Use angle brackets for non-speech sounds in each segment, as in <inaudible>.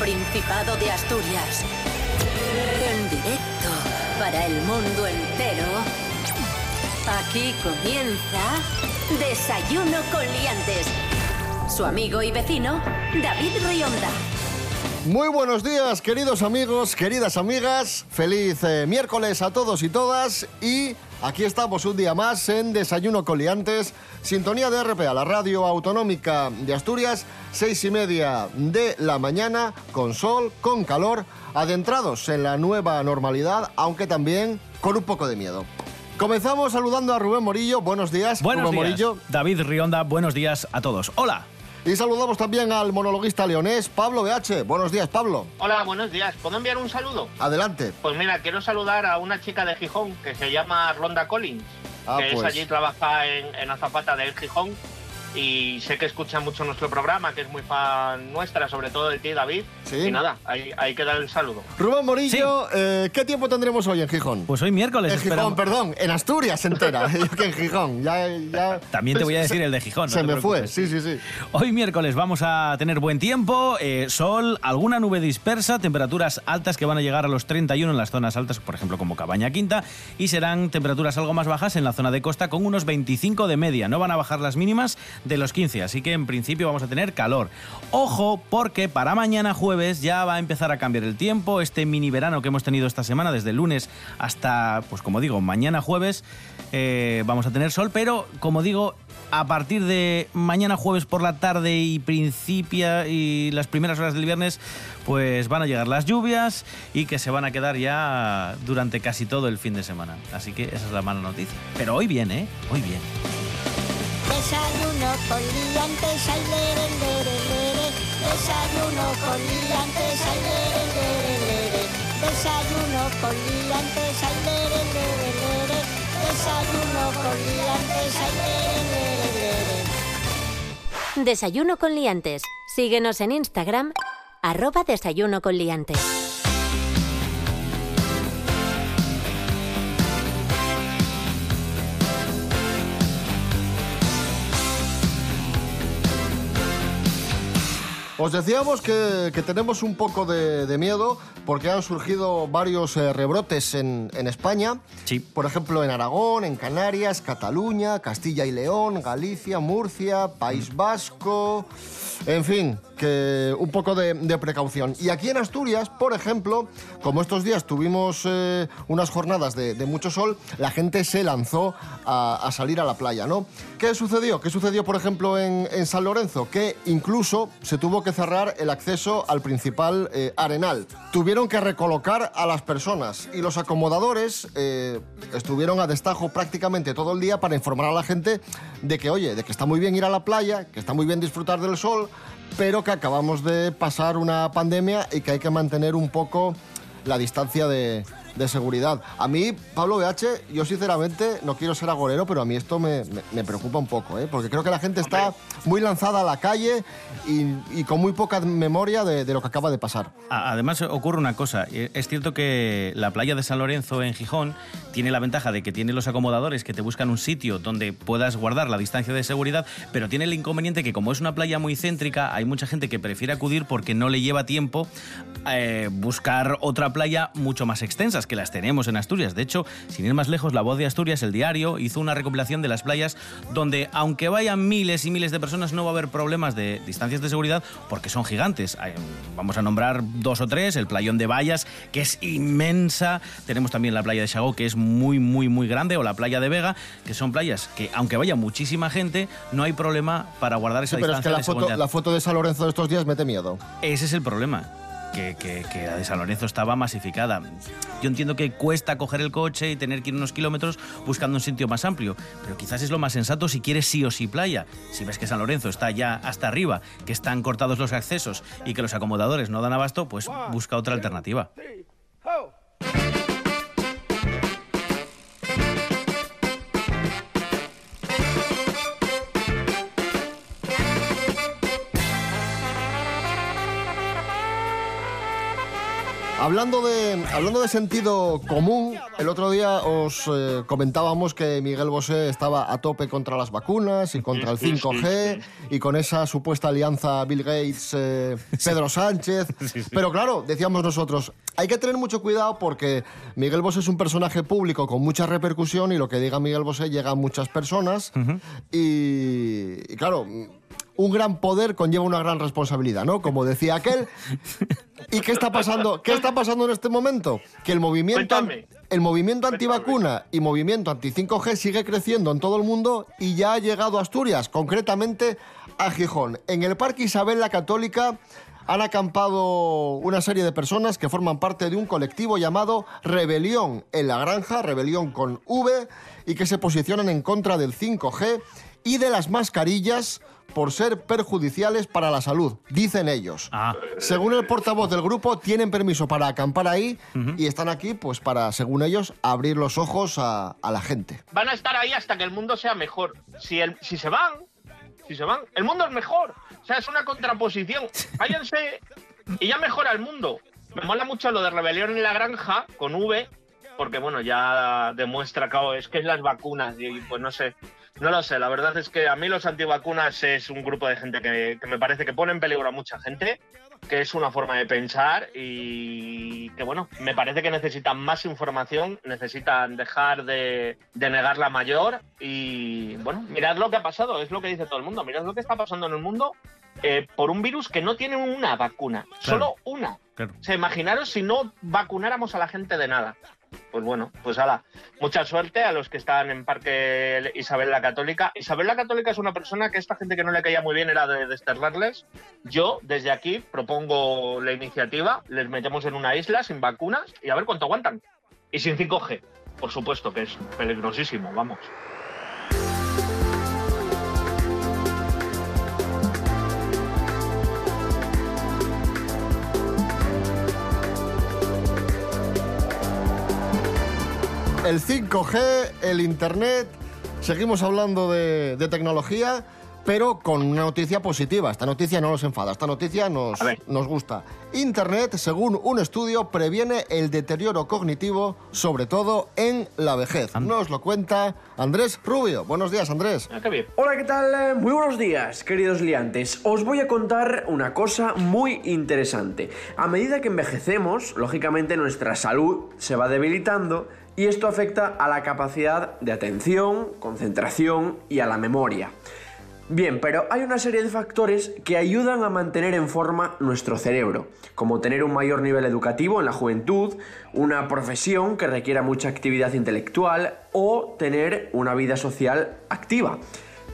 Principado de Asturias. En directo para el mundo entero. Aquí comienza Desayuno con Liantes. Su amigo y vecino, David Rionda. Muy buenos días, queridos amigos, queridas amigas. Feliz eh, miércoles a todos y todas. Y aquí estamos un día más en Desayuno Coliantes, sintonía de RPA, la radio autonómica de Asturias, seis y media de la mañana, con sol, con calor, adentrados en la nueva normalidad, aunque también con un poco de miedo. Comenzamos saludando a Rubén Morillo. Buenos días, Buenos Rubén días. Morillo. David Rionda, buenos días a todos. Hola. Y saludamos también al monologuista leonés, Pablo BH. Buenos días, Pablo. Hola, buenos días. ¿Puedo enviar un saludo? Adelante. Pues mira, quiero saludar a una chica de Gijón que se llama Ronda Collins, Ah, que pues. es allí, trabaja en, en Azapata del Gijón y sé que escucha mucho nuestro programa, que es muy fan nuestra, sobre todo de ti, David. Sí. Y nada, ahí, ahí queda el saludo. Rubén Morillo, eh, ¿qué tiempo tendremos hoy en Gijón? Pues hoy miércoles en Gijón, perdón, en Asturias entera. <laughs> Que en Gijón. Ya, ya- También te voy a decir se- el de Gijón. no Se me fue, sí, sí, sí. Hoy miércoles vamos a tener buen tiempo, eh, sol, alguna nube dispersa, temperaturas altas que van a llegar a los 31 en las zonas altas, por ejemplo como Cabaña Quinta, y serán temperaturas algo más bajas en la zona de costa con unos 25 de media. No van a bajar las mínimas de los 15, así que en principio vamos a tener calor. Ojo, porque para mañana jueves ya va a empezar a cambiar el tiempo. Este mini verano que hemos tenido esta semana, desde el lunes hasta, pues como digo, mañana jueves, eh, vamos a tener sol, pero como digo, a partir de mañana jueves por la tarde y principia y las primeras horas del viernes, pues van a llegar las lluvias y que se van a quedar ya durante casi todo el fin de semana. Así que esa es la mala noticia. Pero hoy bien, ¿eh? Hoy bien. Desayuno con liantes, ay, lere, lere, lere. Desayuno con liantes, ay, lere, lere, lere. Desayuno con liantes, ay, lere, lere, lere. Desayuno con liantes, ay, lere, lere, lere. Desayuno con Liantes. Síguenos en Instagram, arroba Desayuno con Liantes. Os decíamos que, que tenemos un poco de, de miedo porque han surgido varios eh, rebrotes en, en España. Sí. Por ejemplo, en Aragón, en Canarias, Cataluña, Castilla y León, Galicia, Murcia, País Vasco. En fin, que un poco de, de precaución. Y aquí en Asturias, por ejemplo, como estos días tuvimos eh, unas jornadas de, de mucho sol, la gente se lanzó a, a salir a la playa, ¿no? ¿Qué sucedió? ¿Qué sucedió, por ejemplo, en, en San Lorenzo? Que incluso se tuvo que cerrar el acceso al principal eh, arenal. Tuvieron que recolocar a las personas y los acomodadores eh, estuvieron a destajo prácticamente todo el día para informar a la gente de que, oye, de que está muy bien ir a la playa, que está muy bien disfrutar del sol, pero que acabamos de pasar una pandemia y que hay que mantener un poco la distancia de, de seguridad. A mí, Pablo BH, yo sinceramente no quiero ser agorero, pero a mí esto me, me- me preocupa un poco, ¿eh? porque creo que la gente está muy lanzada a la calle y, y con muy poca memoria de, de lo que acaba de pasar. Además ocurre una cosa, Eh, es cierto que la playa de San Lorenzo en Gijón tiene la ventaja de que tiene los acomodadores que te buscan un sitio donde puedas guardar la distancia de seguridad, pero tiene el inconveniente que como es una playa muy céntrica, hay mucha gente que prefiere acudir porque no le lleva tiempo eh, buscar otra playa mucho más extensas, que las tenemos en Asturias. De hecho, sin ir más lejos, La Voz de Asturias, el diario, hizo una recopilación de las playas donde, aunque vayan miles y miles de personas, no va a haber problemas de distancias de seguridad porque son gigantes. Vamos a nombrar dos o tres, el playón de Vallas, que es inmensa, tenemos también la playa de Chagó, que es muy, muy, muy grande, o la playa de Vega, que son playas que, aunque vaya muchísima gente, no hay problema para guardar esa Sí, pero es que distancia la de foto, seguridad. la foto de San Lorenzo de estos días mete miedo. Ese es el problema. Que, la de San Lorenzo estaba masificada. Yo entiendo que cuesta coger el coche y tener que ir unos kilómetros buscando un sitio más amplio, pero quizás es lo más sensato si quieres sí o sí playa. Si ves que San Lorenzo está ya hasta arriba, que están cortados los accesos y que los acomodadores no dan abasto, pues busca otra alternativa. Hablando de, hablando de sentido común, el otro día os eh, comentábamos que Miguel Bosé estaba a tope contra las vacunas y contra el <laughs> 5G y con esa supuesta alianza Bill Gates-Pedro Sánchez. <laughs> Pero claro, decíamos nosotros, hay que tener mucho cuidado porque Miguel Bosé es un personaje público con mucha repercusión y lo que diga Miguel Bosé llega a muchas personas. y, y claro, un gran poder conlleva una gran responsabilidad, ¿no? Como decía aquel. ¿Y qué está pasando? ¿Qué está pasando en este momento? Que el movimiento, Cuéntame. el movimiento antivacuna y movimiento anti-5G sigue creciendo en todo el mundo y ya ha llegado a Asturias, concretamente a Gijón. En el Parque Isabel la Católica han acampado una serie de personas que forman parte de un colectivo llamado Rebelión en la Granja, Rebelión con V, y que se posicionan en contra del 5G y de las mascarillas por ser perjudiciales para la salud, dicen ellos. Ah, Según el portavoz del grupo, tienen permiso para acampar ahí y están aquí, pues para, según ellos, abrir los ojos a, a la gente. Van a estar ahí hasta que el mundo sea mejor. Si, el, si se van, si se van, el mundo es mejor. O sea, es una contraposición. <laughs> Váyanse y ya mejora el mundo. Me mola mucho lo de rebelión en la granja con V, porque bueno, ya demuestra, claro, es que es las vacunas y pues no sé. No lo sé, la verdad es que a mí los antivacunas es un grupo de gente que, que me parece que pone en peligro a mucha gente, que es una forma de pensar y que bueno, me parece que necesitan más información, necesitan dejar de, de negar la mayor y bueno, mirad lo que ha pasado, es lo que dice todo el mundo, mirad lo que está pasando en el mundo eh, por un virus que no tiene una vacuna, solo una. claro. O sea, imaginaros si no vacunáramos a la gente de nada. Pues bueno, pues ala, mucha suerte a los que están en Parque Isabel la Católica. Isabel la Católica es una persona que esta gente que no le caía muy bien era de desterrarles. Yo, desde aquí, propongo la iniciativa, les metemos en una isla sin vacunas y a ver cuánto aguantan. Y sin 5G, por supuesto, que es peligrosísimo, vamos. El 5G, el Internet, seguimos hablando de, de tecnología, pero con una noticia positiva. Esta noticia no nos enfada, esta noticia nos, nos gusta. Internet, según un estudio, previene el deterioro cognitivo, sobre todo en la vejez. Nos lo cuenta Andrés Rubio. Buenos días, Andrés. Ah. Hola, ¿qué tal? Eh, Muy buenos días, queridos liantes. Os voy a contar una cosa muy interesante. A medida que envejecemos, lógicamente nuestra salud se va debilitando y esto afecta a la capacidad de atención, concentración y a la memoria. Bien, pero hay una serie de factores que ayudan a mantener en forma nuestro cerebro, como tener un mayor nivel educativo en la juventud, una profesión que requiera mucha actividad intelectual o tener una vida social activa.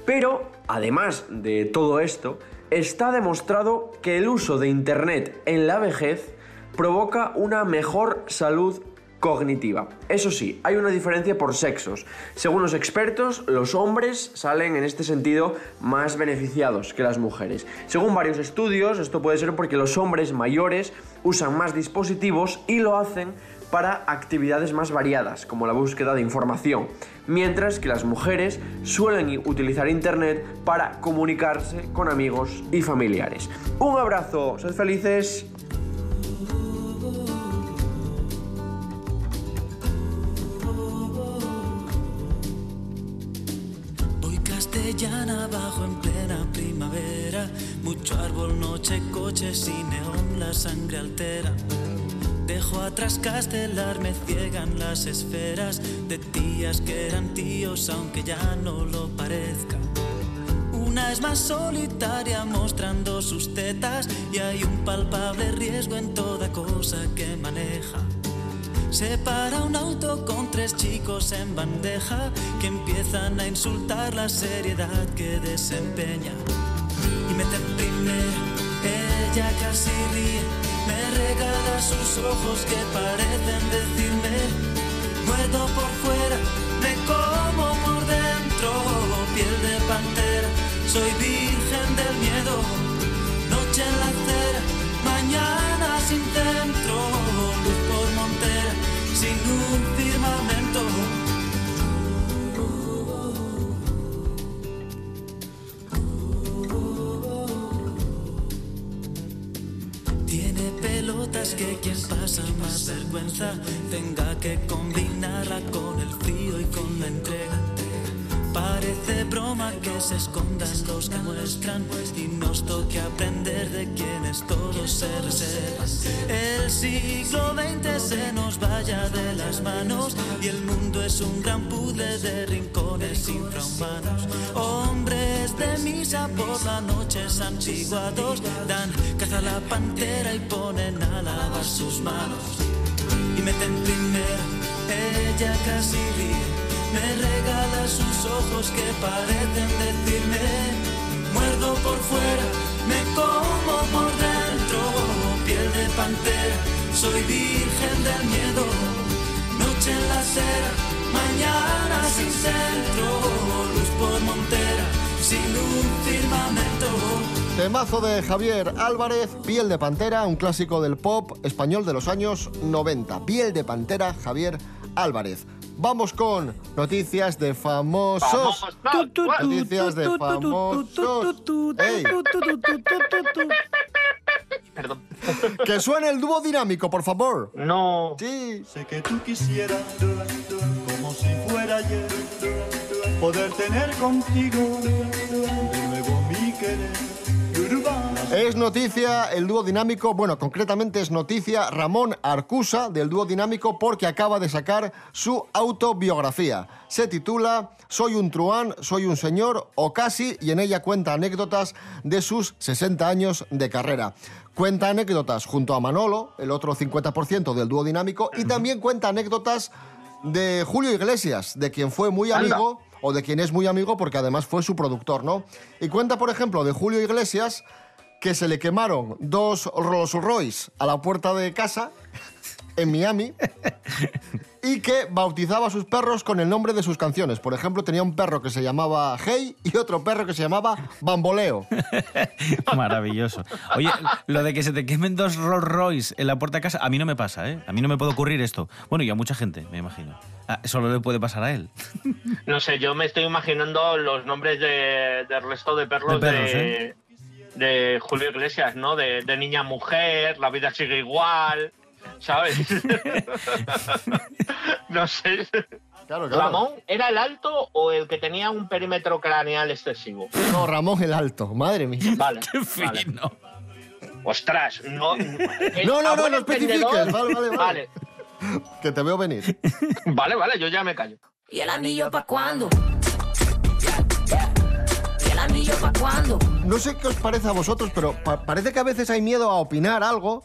Pero, además de todo esto, está demostrado que el uso de Internet en la vejez provoca una mejor salud cognitiva. Eso sí, hay una diferencia por sexos. Según los expertos, los hombres salen en este sentido más beneficiados que las mujeres. Según varios estudios, esto puede ser porque los hombres mayores usan más dispositivos y lo hacen para actividades más variadas, como la búsqueda de información, mientras que las mujeres suelen utilizar Internet para comunicarse con amigos y familiares. Un abrazo, sed felices. Noche, coches y neón, la sangre altera. Dejo atrás castelar, me ciegan las esferas de tías que eran tíos, aunque ya no lo parezca. Una es más solitaria mostrando sus tetas y hay un palpable riesgo en toda cosa que maneja. Se para un auto con tres chicos en bandeja que empiezan a insultar la seriedad que desempeña. Me primero, ella casi ríe, me regala sus ojos que parecen decirme, muerto por fuera, me como por dentro, piel de pantera, soy virgen del miedo, noche en la que quien pasa más vergüenza tenga que combinarla con el frío y con la entrega. Parece broma que se escondan los que muestran y nos toque aprender de quienes todos se reservan. El siglo XX se nos vaya de las manos y el mundo es un gran puzzle de rincones infrahumanos. Hombres de misa por la noche santiguados dan caza la pantera y ponen a lavar sus manos. Y meten primero, ella casi ríe. Me regala sus ojos que parecen decirme, muerdo por fuera, me como por dentro, piel de pantera, soy virgen del miedo, noche en la acera, mañana sin centro, luz por montera, sin firmamento. Temazo de Javier Álvarez, Piel de Pantera, un clásico del pop español de los años 90. Piel de Pantera, Javier Álvarez. Vamos con noticias de famosos. Noticias de famosos. Perdón. que suene el dúo dinámico, por favor. No. Sí. Sé que tú quisieras, como si fuera ayer, poder tener contigo de nuevo mi querer. Es noticia el dúo dinámico, bueno, concretamente es noticia Ramón Arcusa del dúo dinámico porque acaba de sacar su autobiografía. Se titula Soy un truán, soy un señor o casi y en ella cuenta anécdotas de sus 60 años de carrera. Cuenta anécdotas junto a Manolo, el otro 50% del dúo dinámico, y también cuenta anécdotas de Julio Iglesias, de quien fue muy Anda. amigo o de quien es muy amigo porque además fue su productor, ¿no? Y cuenta, por ejemplo, de Julio Iglesias que se le quemaron dos Rolls Royce a la puerta de casa en Miami y que bautizaba a sus perros con el nombre de sus canciones. Por ejemplo, tenía un perro que se llamaba Hey y otro perro que se llamaba Bamboleo. <laughs> Maravilloso. Oye, lo de que se te quemen dos Rolls Royce en la puerta de casa, a mí no me pasa, ¿eh? A mí no me puede ocurrir esto. Bueno, y a mucha gente, me imagino. Ah, solo le puede pasar a él. <laughs> No sé, yo me estoy imaginando los nombres de, del resto de perros De de, perros, ¿eh? de Julio Iglesias, ¿no? De, de niña mujer, la vida sigue igual, ¿sabes? <laughs> <laughs> no sé. Claro, claro. ¿Ramón era el alto o el que tenía un perímetro craneal excesivo? No, Ramón el Alto, madre mía. Vale. Qué vale. fino. Ostras, no. <laughs> No, no, no, no especifiques. Vale, vale, vale. Vale, Que te veo venir. vale, vale, yo ya me callo. ¿Y el anillo pa' cuándo? ¿Y el anillo pa' cuándo? No sé qué os parece a vosotros, pero pa- parece que a veces hay miedo a opinar algo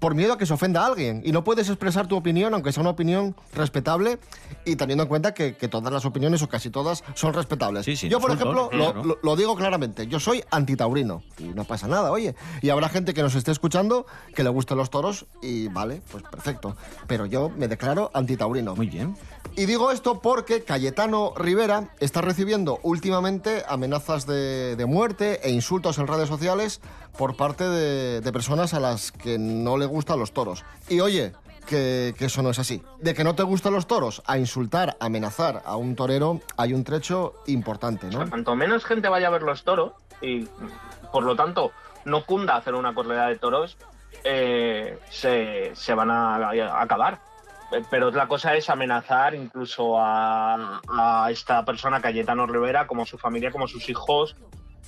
por miedo a que se ofenda a alguien. Y no puedes expresar tu opinión, aunque sea una opinión respetable, y teniendo en cuenta que, que todas las opiniones, o casi todas, son respetables. Sí, sí, yo, por ejemplo, lo, claro. lo- lo digo claramente, yo soy antitaurino. Y no pasa nada, oye. Y habrá gente que nos esté escuchando que le gusten los toros, y vale, pues perfecto. Pero yo me declaro antitaurino. Muy bien. Y digo esto porque Cayetano Rivera está recibiendo últimamente amenazas de, de muerte e insultos en redes sociales por parte de, personas a las que no le gustan los toros. Y oye, que, eso no es así. De que no te gustan los toros a insultar, amenazar a un torero, hay un trecho importante, ¿no? Cuanto menos gente vaya a ver los toros y por lo tanto no cunda hacer una corrida de toros, eh, se, se van a, acabar. Pero la cosa es amenazar incluso a, a esta persona, Cayetano Rivera, como su familia, como sus hijos,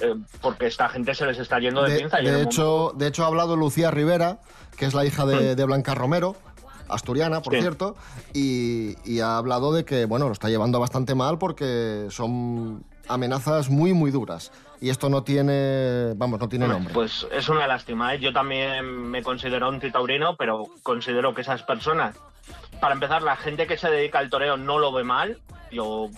eh, porque esta gente se les está yendo de, De, pinza. de hecho, de hecho, ha hablado Lucía Rivera, que es la hija de, de Blanca Romero, asturiana, por Sí. cierto, y, y ha hablado de que, bueno, lo está llevando bastante mal porque son amenazas muy, muy duras. Y esto no tiene, vamos, no tiene nombre. Pues es una lástima. ¿eh? Yo también me considero antitaurino, pero considero que esas personas, para empezar, la gente que se dedica al toreo no lo ve mal. Yo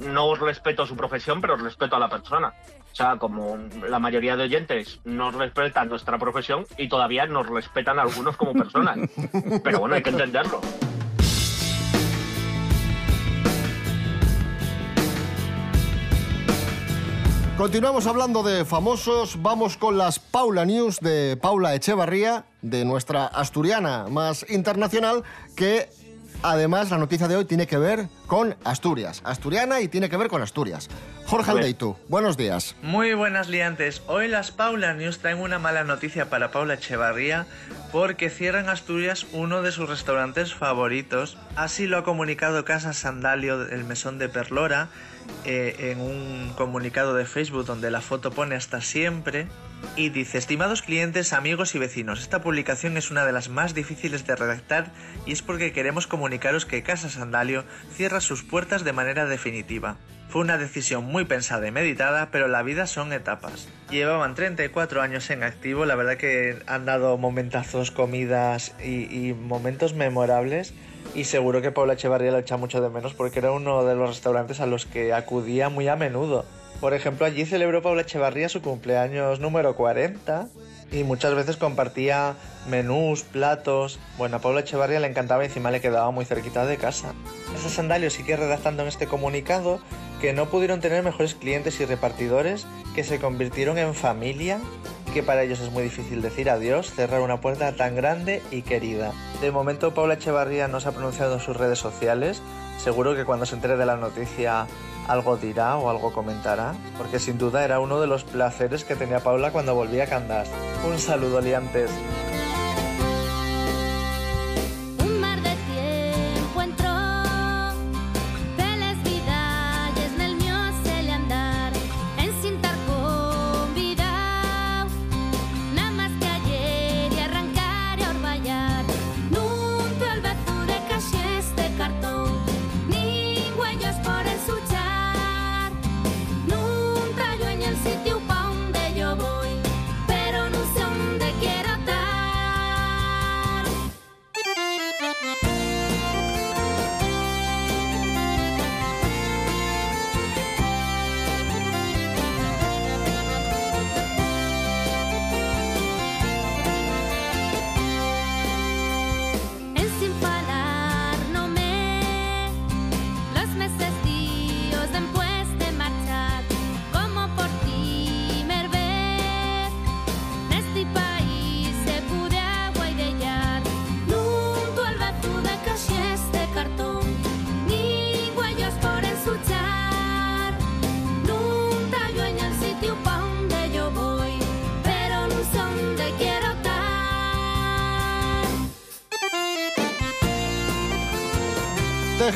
no respeto su profesión, pero respeto a la persona. O sea, como la mayoría de oyentes no respetan nuestra profesión y todavía nos respetan algunos como personas. <laughs> Pero bueno, hay que entenderlo. Continuamos hablando de famosos, vamos con las Paula News de Paula Echevarría, de nuestra asturiana más internacional, que además la noticia de hoy tiene que ver con Asturias. Asturiana y tiene que ver con Asturias. Jorge. Aldeitu, buenos días. Muy buenas liantes. Hoy las Paula News traen una mala noticia para Paula Echevarría porque cierra en Asturias uno de sus restaurantes favoritos. Así lo ha comunicado Casa Sandalio, el mesón de Perlora, eh, en un comunicado de Facebook donde la foto pone hasta siempre. Y dice, estimados clientes, amigos y vecinos, esta publicación es una de las más difíciles de redactar y es porque queremos comunicaros que Casa Sandalio cierra sus puertas de manera definitiva. Fue una decisión muy pensada y meditada, pero la vida son etapas. Llevaban 34 años en activo, la verdad que han dado momentazos, comidas y, momentos memorables. Y seguro que Paula Echevarría lo echa mucho de menos porque era uno de los restaurantes a los que acudía muy a menudo. Por ejemplo, allí celebró Paula Echevarría su cumpleaños número 40 y muchas veces compartía menús, platos. Bueno, a Paula Echevarría le encantaba y encima le quedaba muy cerquita de casa. Ese sandalio sigue redactando en este comunicado que no pudieron tener mejores clientes y repartidores, que se convirtieron en familia, que para ellos es muy difícil decir adiós, cerrar una puerta tan grande y querida. De momento Paula Echevarría no se ha pronunciado en sus redes sociales, seguro que cuando se entere de la noticia algo dirá o algo comentará, porque sin duda era uno de los placeres que tenía Paula cuando volvía a Candás. Un saludo, liantes.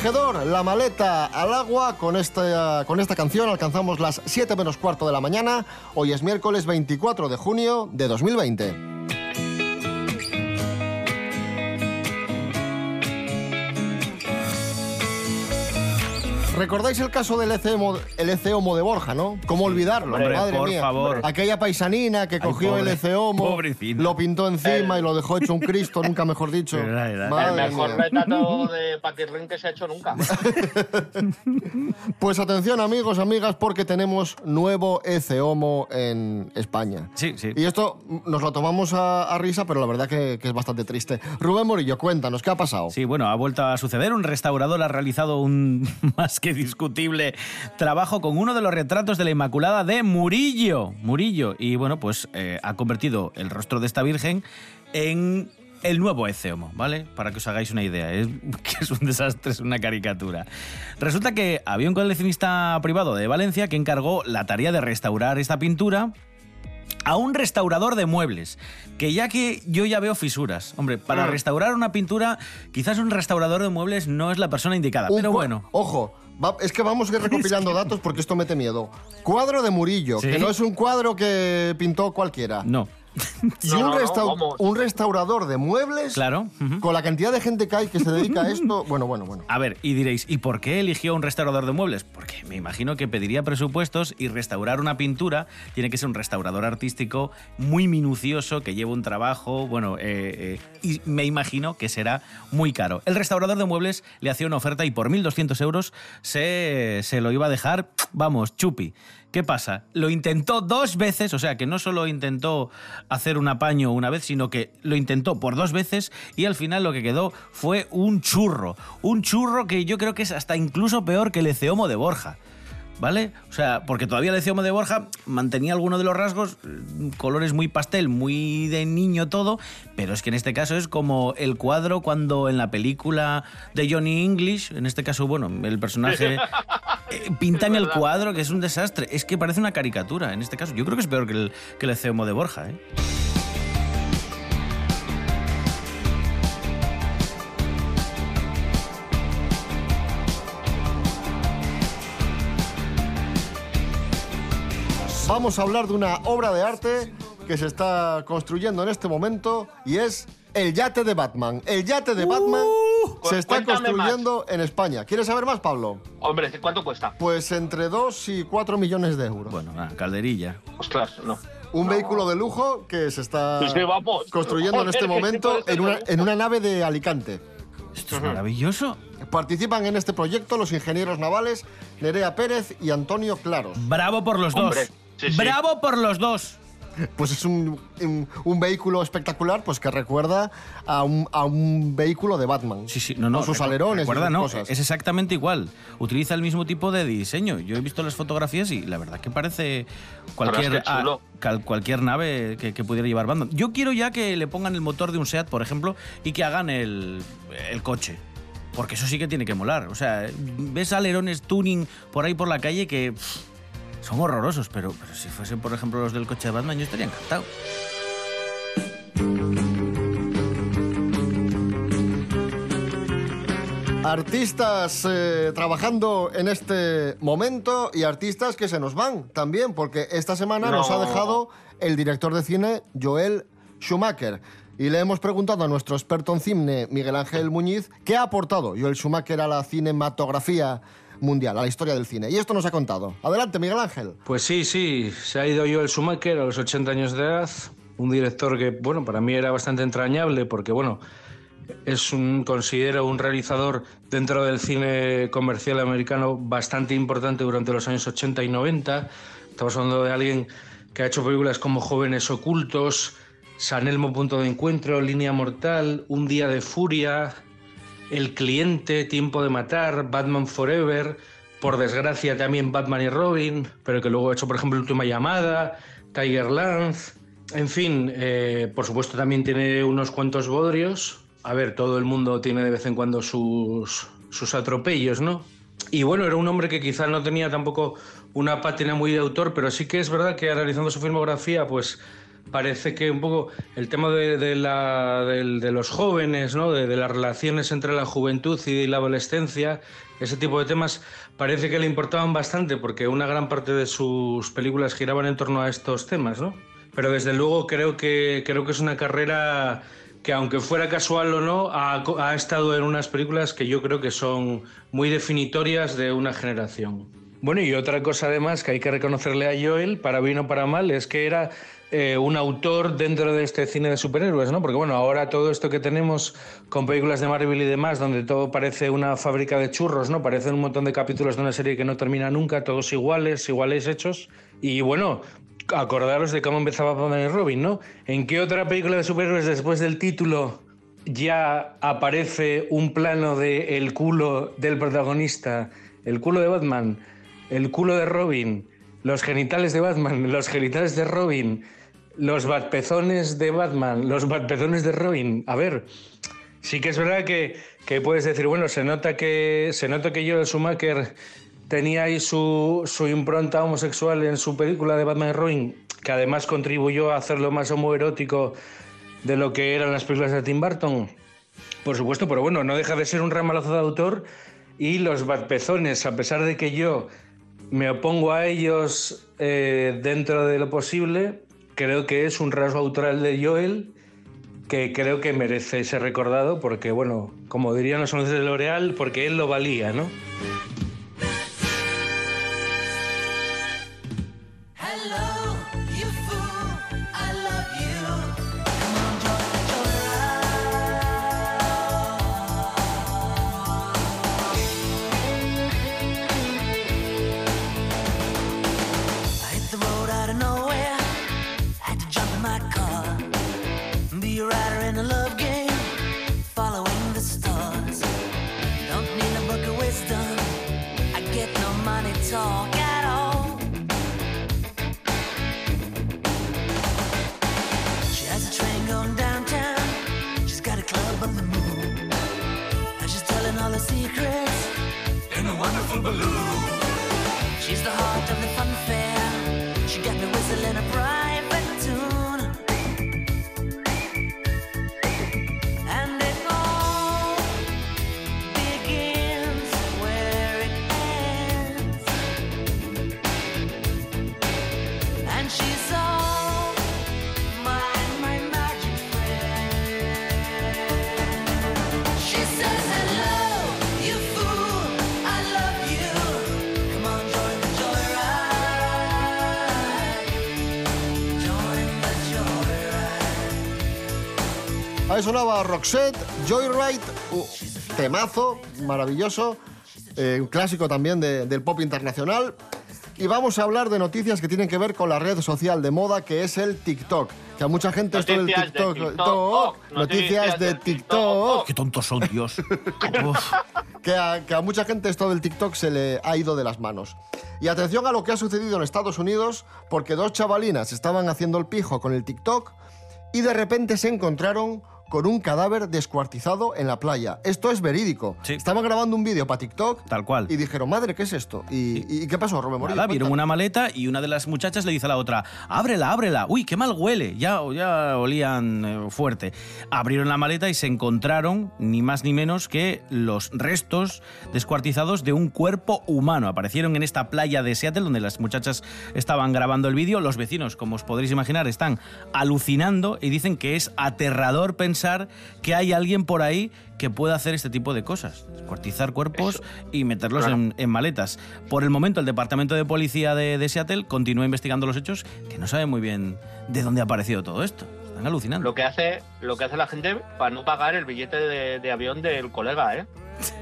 La maleta al agua. Con esta, con esta canción alcanzamos las 7 menos cuarto de la mañana. Hoy es miércoles 24 de junio de 2020. ¿Recordáis el caso del ECEOMO, el ECEOMO de Borja, no? ¿Cómo olvidarlo? Hombre, Madre por mía. favor. Aquella paisanina que cogió pobre, el ECEOMO, pobrecina. lo pintó encima y lo dejó hecho un Cristo, <laughs> nunca mejor dicho. Verdad, verdad. El Madre mejor retrato de Paquirrín que se ha hecho nunca. <laughs> Pues atención amigos, amigas, porque tenemos nuevo ECEOMO en España. Sí, sí. Y esto nos lo tomamos a, a risa, pero la verdad que, que es bastante triste. Rubén Morillo, cuéntanos, ¿qué ha pasado? Sí, bueno, ha vuelto a suceder. Un restaurador ha realizado un <laughs> más que <laughs> discutible trabajo con uno de los retratos de la Inmaculada de Murillo. Murillo. Y bueno, pues eh, ha convertido el rostro de esta Virgen en el nuevo Eceomo, ¿vale? Para que os hagáis una idea. Es <laughs> que es un desastre, es una caricatura. Resulta que había un coleccionista privado de Valencia que encargó la tarea de restaurar esta pintura a un restaurador de muebles, que ya que yo ya veo fisuras. Hombre, para Ah. restaurar una pintura, quizás un restaurador de muebles no es la persona indicada, Un pero bueno. Ojo, va- es que vamos a ir recopilando datos porque esto mete miedo. Cuadro de Murillo, ¿Sí? que no es un cuadro que pintó cualquiera. No. <laughs> Y No, un, no, no, restau- vamos. un restaurador de muebles, Claro. con la cantidad de gente que hay que se dedica a <laughs> esto. Bueno, bueno, bueno. A ver, y diréis, ¿y por qué eligió un restaurador de muebles? Porque me imagino que pediría presupuestos y restaurar una pintura tiene que ser un restaurador artístico muy minucioso, que lleva un trabajo, bueno, eh, eh, y me imagino que será muy caro. El restaurador de muebles le hacía una oferta y por 1.200 euros se, se lo iba a dejar, vamos, chupi. ¿Qué pasa? Lo intentó dos veces, o sea que no solo intentó hacer un apaño una vez, sino que lo intentó por dos veces y al final lo que quedó fue un churro. Un churro que yo creo que es hasta incluso peor que el Eceomo de Borja. ¿Vale? O sea, porque todavía el Eceomo de Borja mantenía alguno de los rasgos, eh, colores muy pastel, muy de niño todo, pero es que en este caso es como el cuadro cuando en la película de Johnny English, en este caso, bueno, el personaje <laughs> eh, pintan el cuadro, que es un desastre. Es que parece una caricatura en este caso. Yo creo que es peor que el, que el Eceomo de Borja, ¿eh? Vamos a hablar de una obra de arte que se está construyendo en este momento y es el yate de Batman. El yate de Batman se está construyendo en España. ¿Quieres saber más, Pablo? Hombre, ¿cuánto cuesta? Pues entre 2 y 4 millones de euros. Bueno, calderilla. Ostras, no. Un vehículo de lujo que se está Sí, construyendo en este momento en una, en nave de Alicante. Esto es maravilloso. Participan en este proyecto los ingenieros navales Nerea Pérez y Antonio Claros. Bravo por los Hombre, dos. Sí, sí. Bravo por los dos. Pues es un, un- un vehículo espectacular pues que recuerda a un, a un vehículo de Batman. Sí, sí, no, no. Con sus recu- alerones Recuerda, y sus no, cosas. es exactamente igual. Utiliza el mismo tipo de diseño. Yo he visto las fotografías y la verdad que parece cualquier, chulo. ah, cal- cualquier nave que, que pudiera llevar Batman. Yo quiero ya que le pongan el motor de un SEAT, por ejemplo, y que hagan el, el coche. Porque eso sí que tiene que molar. O sea, ves alerones tuning por ahí por la calle que pff, son horrorosos, pero, pero si fuesen, por ejemplo, los del coche de Batman, yo estaría encantado. Artistas eh, trabajando en este momento y artistas que se nos van también, porque esta semana No. nos ha dejado el director de cine Joel Schumacher. Y le hemos preguntado a nuestro experto en cine, Miguel Ángel Muñiz, qué ha aportado Joel Schumacher a la cinematografía mundial, a la historia del cine. Y esto nos ha contado. Adelante, Miguel Ángel. Pues sí, sí, se ha ido Joel Schumacher a los 80 años de edad, un director que, bueno, para mí era bastante entrañable porque, bueno, es un, considero un realizador dentro del cine comercial americano bastante importante durante los años 80 y 90. Estamos hablando de alguien que ha hecho películas como Jóvenes Ocultos, San Elmo Punto de Encuentro, Línea Mortal, Un Día de Furia, El Cliente, Tiempo de Matar, Batman Forever, por desgracia también Batman y Robin, pero que luego ha hecho, por ejemplo, Última Llamada, Tigerlands, en fin, eh, por supuesto también tiene unos cuantos bodrios. A ver, todo el mundo tiene de vez en cuando sus, sus atropellos, ¿no? Y bueno, era un hombre que quizá no tenía tampoco una pátina muy de autor, pero sí que es verdad que analizando su filmografía, pues parece que un poco el tema de, los jóvenes, ¿no? de, las relaciones entre la juventud y la adolescencia, ese tipo de temas, parece que le importaban bastante porque una gran parte de sus películas giraban en torno a estos temas, ¿no? Pero desde luego creo que, creo que es una carrera que aunque fuera casual o no, ha, ha estado en unas películas que yo creo que son muy definitorias de una generación. Bueno, y otra cosa además que hay que reconocerle a Joel, para bien o para mal, es que era eh, un autor dentro de este cine de superhéroes, ¿no? Porque bueno, ahora todo esto que tenemos con películas de Marvel y demás, donde todo parece una fábrica de churros, ¿no? Parecen un montón de capítulos de una serie que no termina nunca, todos iguales, iguales hechos. Y bueno, acordaros de cómo empezaba Batman y Robin, ¿no? ¿En qué otra película de superhéroes después del título ya aparece un plano de el culo del protagonista, el culo de Batman, el culo de Robin, los genitales de Batman, los genitales de Robin, los batpezones de Batman, los batpezones de Robin? A ver, sí que es verdad que, que puedes decir, bueno, se nota que se nota que Joel Schumacher tenía ahí su, su impronta homosexual en su película de Batman y Robin, que además contribuyó a hacerlo más homoerótico de lo que eran las películas de Tim Burton. Por supuesto, pero bueno, no deja de ser un ramalazo de autor y los batpezones, a pesar de que yo me opongo a ellos eh, dentro de lo posible, creo que es un rasgo autoral de Joel que creo que merece ser recordado porque, bueno, como dirían los hombres de L'Oreal, porque él lo valía, ¿no? Ahí sonaba Roxette, Joyride, uh, temazo, maravilloso, eh, un clásico también de- del pop internacional. Y vamos a hablar de noticias que tienen que ver con la red social de moda que es el TikTok. Que a mucha gente esto del de TikTok, TikTok, Tok, noticias noticias de TikTok, Qué tontos son, Dios. <laughs> Que a, que a mucha gente esto del TikTok se le ha ido de las manos. Y atención a lo que ha sucedido en Estados Unidos, porque dos chavalinas estaban haciendo el pijo con el TikTok y de repente se encontraron con un cadáver descuartizado en la playa. Esto es verídico. Estaban grabando un vídeo para TikTok Tal cual. y dijeron, madre, ¿qué es esto? ¿Y, y qué pasó, Rubén Morillo? Nada, vieron Cuéntanos. una maleta y una de las muchachas le dice a la otra, ábrela, ábrela. Uy, qué mal huele. Ya, ya olían eh, fuerte. Abrieron la maleta y se encontraron ni más ni menos que los restos descuartizados de un cuerpo humano. Aparecieron en esta playa de Seattle donde las muchachas estaban grabando el vídeo. Los vecinos, como os podréis imaginar, están alucinando y dicen que es aterrador pensar que hay alguien por ahí que pueda hacer este tipo de cosas. Descuartizar cuerpos y meterlos Claro. en, en maletas. Por el momento, el Departamento de Policía de, de Seattle continúa investigando los hechos, que no sabe muy bien de dónde ha aparecido todo esto. Están alucinando. Lo que hace, lo que hace la gente para no pagar el billete de, de avión del colega, ¿eh?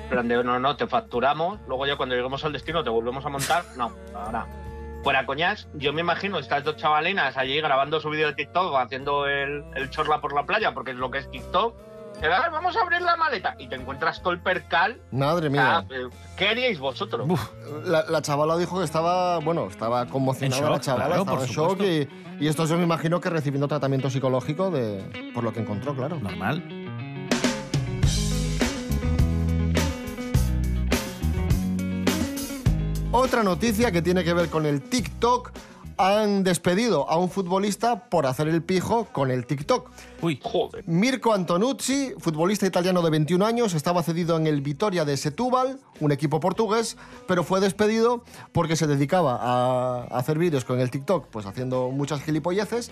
Plan de, no, no, te facturamos, luego ya cuando lleguemos al destino te volvemos a montar. No, ahora. Fuera coñas, yo me imagino estas dos chavalinas allí grabando su vídeo de TikTok, haciendo el, el chorla por la playa, porque es lo que es TikTok. "Ay, vamos a abrir la maleta y te encuentras todo el percal. Madre mía. ¿Qué haríais vosotros? La, la chavala dijo que estaba, bueno, estaba conmocionada shock, la chavala, claro, estaba por en shock y, y esto yo me imagino que recibiendo tratamiento psicológico de, por lo que encontró, claro. Normal. Otra noticia que tiene que ver con el TikTok. Han despedido a un futbolista por hacer el pijo con el TikTok. Uy. Joder. Mirko Antonucci, futbolista italiano de 21 años, estaba cedido en el Vitoria de Setúbal, un equipo portugués, pero fue despedido porque se dedicaba a hacer vídeos con el TikTok, pues haciendo muchas gilipolleces.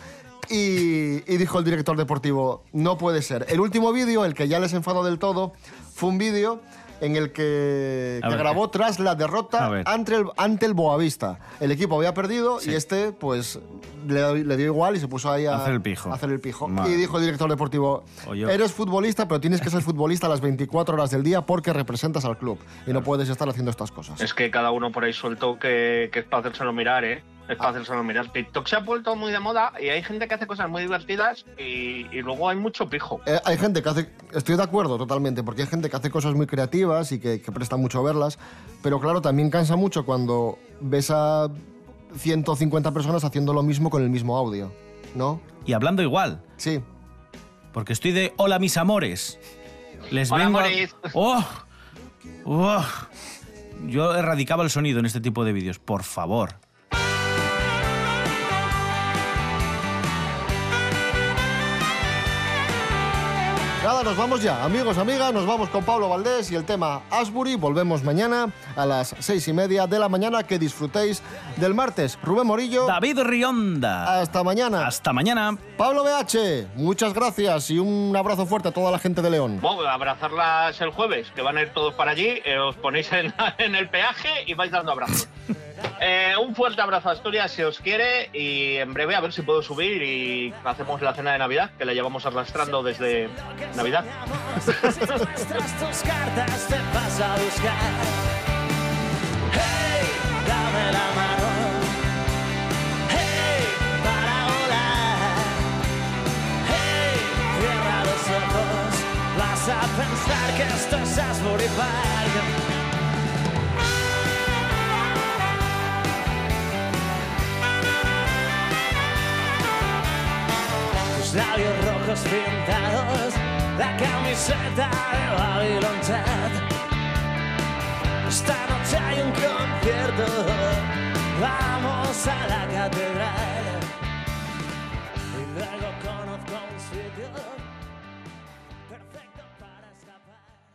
Y, y dijo el director deportivo, no puede ser. El último vídeo, el que ya les enfadó del todo, fue un vídeo en el que, A que ver, grabó tras la derrota ante el, ante el Boavista. El equipo había perdido y este, pues, le, le dio igual y se puso ahí a Hacer el pijo. a hacer el pijo. Madre. Y dijo el director deportivo, eres futbolista, pero tienes que ser <laughs> futbolista a las 24 horas del día porque representas al club y no puedes estar haciendo estas cosas. Es que cada uno por ahí suelto que, que es para hacérselo mirar, ¿eh? Es para hacérselo mirar. TikTok se ha vuelto muy de moda y hay gente que hace cosas muy divertidas y, y luego hay mucho pijo. Eh, hay gente que hace, estoy de acuerdo totalmente, porque hay gente que hace cosas muy creativas y que, que presta mucho verlas, pero claro, también cansa mucho cuando ves a 150 personas haciendo lo mismo con el mismo audio, ¿no? Y hablando igual. Sí. Porque estoy de hola mis amores. Les Hola, vengo a- amores. ¡Oh! ¡Oh! Yo erradicaba el sonido en este tipo de vídeos, por favor. Nada, nos vamos ya. Amigos, amigas, nos vamos con Pablo Valdés y el tema Asbury. Volvemos mañana a las seis y media de la mañana. Que disfrutéis del martes. Rubén Morillo. David Rionda. Hasta mañana. Hasta mañana. Pablo BH, muchas gracias y un abrazo fuerte a toda la gente de León. Bueno, abrazarlas el jueves, que van a ir todos para allí, eh, os ponéis en, <laughs> en el peaje y vais dando abrazos. <laughs> Eh, un fuerte abrazo a Asturias si os quiere y en breve a ver si puedo subir y hacemos la cena de Navidad, que la llevamos arrastrando desde Navidad. <laughs> Que. Tus labios rojos pintados, la camiseta de Babylon Ted. Esta noche hay un concierto, vamos a la catedral. Y luego conozco un sitio